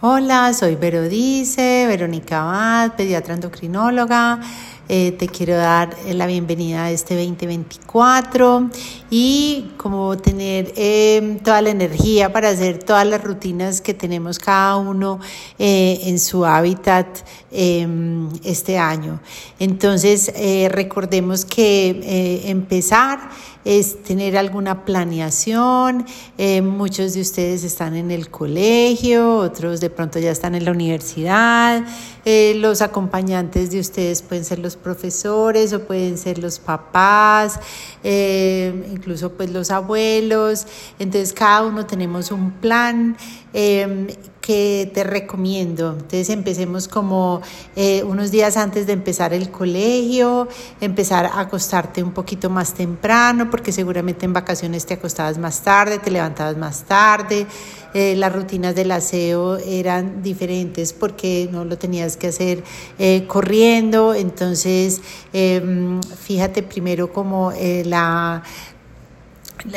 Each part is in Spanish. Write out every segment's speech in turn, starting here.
Hola, soy Verodice, Verónica Abad, pediatra endocrinóloga. Eh, te quiero dar eh, la bienvenida a este 2024 y como tener em, toda la energía para hacer todas las rutinas que tenemos cada uno eh, en su hábitat em, este año. Entonces, recordemos que empezar es tener alguna planeación. muchos de ustedes están en el colegio, otros de pronto ya están en la universidad. los acompañantes de ustedes pueden ser los profesores o pueden ser los papás, eh, incluso pues los abuelos. Entonces cada uno tenemos un plan em, que te recomiendo. Entonces empecemos como eh, unos días antes de empezar el colegio, empezar a acostarte un poquito más temprano, porque seguramente en vacaciones te acostabas más tarde, te levantabas más tarde. Eh, las rutinas del aseo eran diferentes porque no lo tenías que hacer eh, corriendo. Entonces, em, fíjate primero como la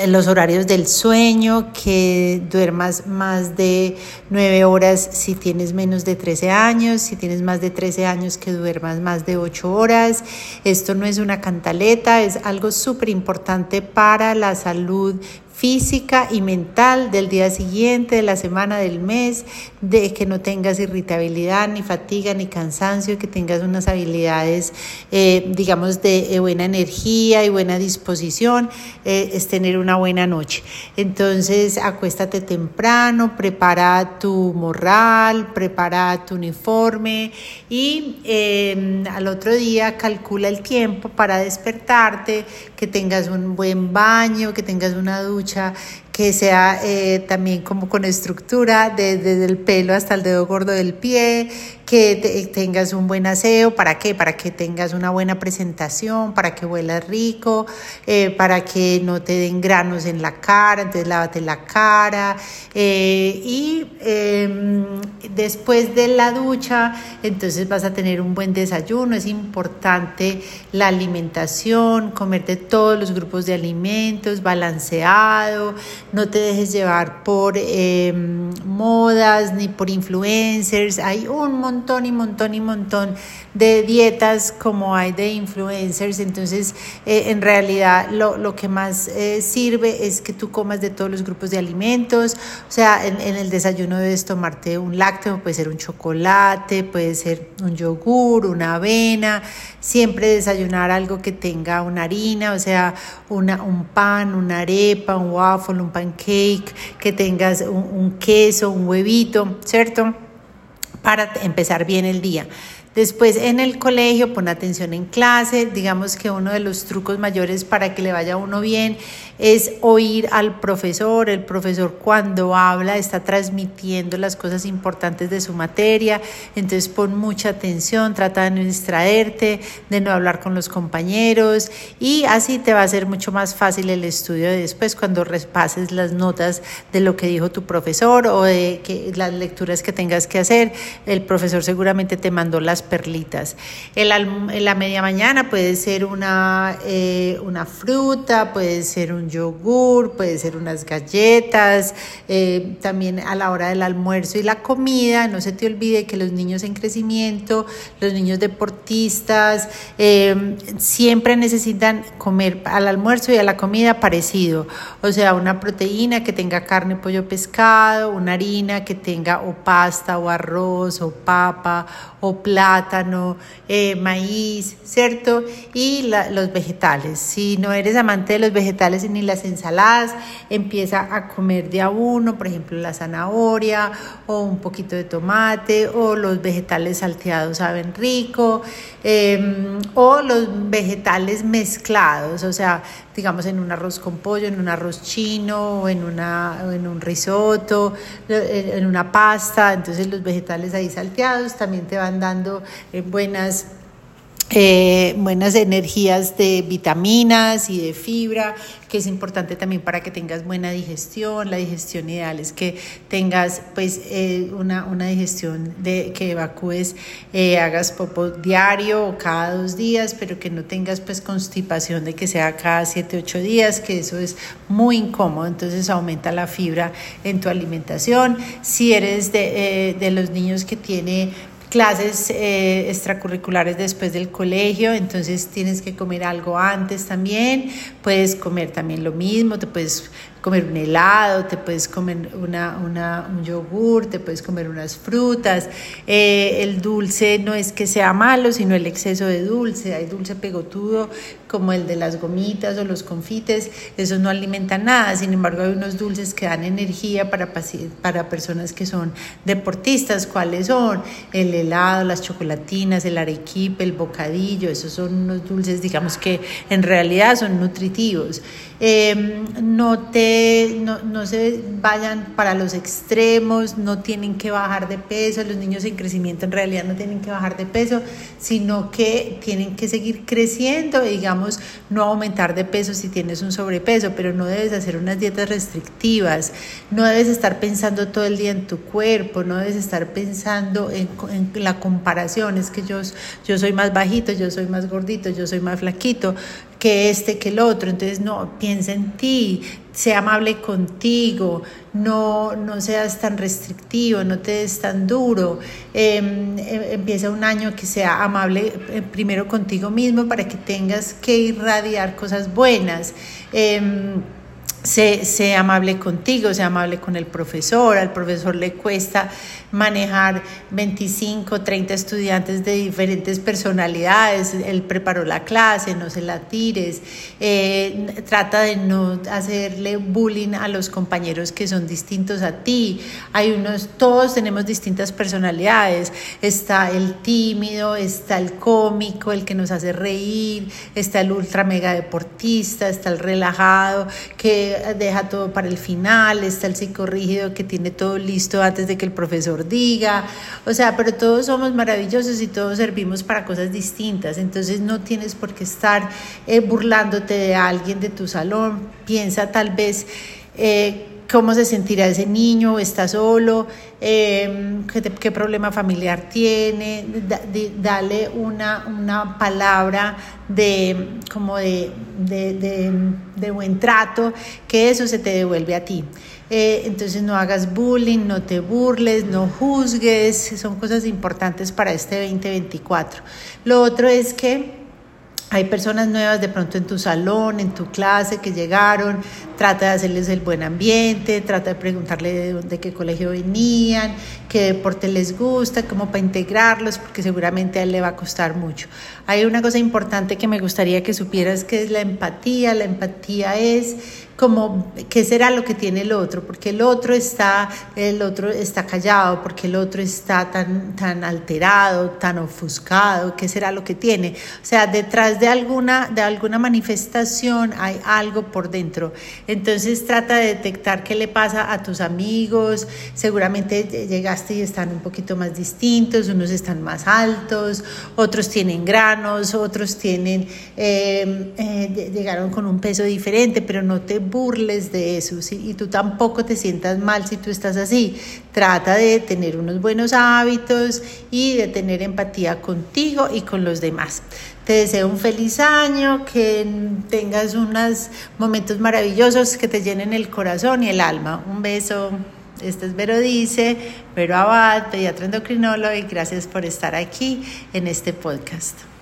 los horarios del sueño, que duermas más de nueve horas si tienes menos de 13 años, si tienes más de 13 años que duermas más de ocho horas. Esto no es una cantaleta, es algo súper importante para la salud física y mental del día siguiente, de la semana, del mes, de que no tengas irritabilidad, ni fatiga, ni cansancio, que tengas unas habilidades, eh, digamos, de buena energía y buena disposición, eh, es tener una buena noche. Entonces, acuéstate temprano, prepara tu morral, prepara tu uniforme y em, al otro día calcula el tiempo para despertarte, que tengas un buen baño, que tengas una ducha पूछा que sea eh, también como con estructura desde el pelo hasta el dedo gordo del pie, que tengas un buen aseo, ¿para qué? Para que tengas una buena presentación, para que huelas rico, eh, para que no te den granos en la cara, entonces lávate la cara. Eh, y em, después de la ducha, entonces vas a tener un buen desayuno, es importante la alimentación, comerte todos los grupos de alimentos, balanceado, no te dejes llevar por em, modas ni por influencers, hay un montón y montón y montón de dietas como hay de influencers. Entonces, eh, en realidad, lo, lo que más eh, sirve es que tú comas de todos los grupos de alimentos. O sea, en, en, el desayuno debes tomarte un lácteo, puede ser un chocolate, puede ser un yogur, una avena. Siempre desayunar algo que tenga una harina, o sea, una, un pan, una arepa, un waffle, un pancake, que tengas un, queso, un huevito, ¿cierto? para empezar bien el día. Después en el colegio pon atención en clase, digamos que uno de los trucos mayores para que le vaya uno bien es oír al profesor, el profesor cuando habla está transmitiendo las cosas importantes de su materia, entonces pon mucha atención, trata de no distraerte, de no hablar con los compañeros. Y así te va a ser mucho más fácil el estudio de después cuando repases las notas de lo que dijo tu profesor o de las lecturas que tengas que hacer, el profesor seguramente te mandó las perlitas. En la, media mañana puede ser una, eh, una fruta, puede ser un yogur, puede ser unas galletas, eh, también a la hora del almuerzo y la comida, no se te olvide que los niños en crecimiento, los niños deportistas, eh, siempre necesitan comer al almuerzo y a la comida parecido, o sea, una proteína que tenga carne, pollo, pescado, una harina que tenga o pasta o arroz o papa o plátano, eh, maíz, ¿cierto? Y los vegetales. Si no eres amante de los vegetales ni las ensaladas, empieza a comer de a uno, por ejemplo, la zanahoria o un poquito de tomate o los vegetales salteados saben rico em, o los vegetales mezclados, o sea, digamos en un arroz con pollo, en un arroz chino o en, una, en un risotto, en una pasta, entonces los vegetales ahí salteados también te van dando eh, buenas eh, buenas energías de vitaminas y de fibra, que es importante también para que tengas buena digestión. La digestión ideal es que tengas pues eh, una, una, digestión de que evacúes, hagas popo diario o cada dos días, pero que no tengas pues constipación de que sea cada siete, ocho días, que eso es muy incómodo, entonces aumenta la fibra en tu alimentación. Si eres de, de los niños que tiene clases eh, extracurriculares después del colegio, entonces tienes que comer algo antes también, puedes comer también lo mismo, te puedes comer un helado, te puedes comer una, una, un yogur, te puedes comer unas frutas. Eh, el dulce no es que sea malo, sino el exceso de dulce. Hay dulce pegotudo como el de las gomitas o los confites, eso no alimenta nada. Sin embargo, hay unos dulces que dan energía para, para personas que son deportistas. ¿Cuáles son? El helado, las chocolatinas, el arequipe, el bocadillo. Esos son unos dulces, digamos que en realidad son nutritivos. Em, no, te, no, no, se vayan para los extremos, no tienen que bajar de peso, los niños en crecimiento en realidad no tienen que bajar de peso, sino que tienen que seguir creciendo, digamos, no aumentar de peso si tienes un sobrepeso, pero no debes hacer unas dietas restrictivas, no debes estar pensando todo el día en tu cuerpo, no debes estar pensando en, en la comparación, es que yo, yo soy más bajito, yo soy más gordito, yo soy más flaquito, que este, que el otro. Entonces, no, piensa en ti, sea amable contigo, no, no seas tan restrictivo, no te des tan duro. Em, em, empieza un año que sea amable eh, primero contigo mismo para que tengas que irradiar cosas buenas. Em, sé, amable contigo, sea amable con el profesor, al profesor le cuesta manejar 25, 30 estudiantes de diferentes personalidades, él preparó la clase, no se la tires, eh, trata de no hacerle bullying a los compañeros que son distintos a ti, hay unos, todos tenemos distintas personalidades, está el tímido, está el cómico, el que nos hace reír, está el ultra mega deportista, está el relajado, que deja todo para el final, está el psicorrígido que tiene todo listo antes de que el profesor diga, o sea, pero todos somos maravillosos y todos servimos para cosas distintas, entonces no tienes por qué estar eh, burlándote de alguien de tu salón, piensa tal vez... Eh, cómo se sentirá ese niño, está solo, em, qué, problema familiar tiene, dale una, una palabra de, como de, de, buen trato, que eso se te devuelve a ti. Eh, entonces no hagas bullying, no te burles, no juzgues, son cosas importantes para este 2024. Lo otro es que hay personas nuevas de pronto en tu salón, en tu clase que llegaron, trata de hacerles el buen ambiente, trata de preguntarle de, qué colegio venían, qué deporte les gusta, cómo para integrarlos, porque seguramente a él le va a costar mucho. Hay una cosa importante que me gustaría que supieras que es la empatía. La empatía es como qué será lo que tiene el otro, porque el otro está, el otro está callado, porque el otro está tan, tan alterado, tan ofuscado, qué será lo que tiene. O sea, detrás de alguna, de alguna manifestación hay algo por dentro. Entonces trata de detectar qué le pasa a tus amigos. Seguramente llegaste y están un poquito más distintos, unos están más altos, otros tienen granos, otros tienen, eh, eh, llegaron con un peso diferente, pero no te burles de eso y tú tampoco te sientas mal si tú estás así. Trata de tener unos buenos hábitos y de tener empatía contigo y con los demás. Te deseo un feliz año, que tengas unos momentos maravillosos que te llenen el corazón y el alma. Un beso. Este es Vero Dice, Vero Abad, pediatra endocrinólogo, y gracias por estar aquí en este podcast.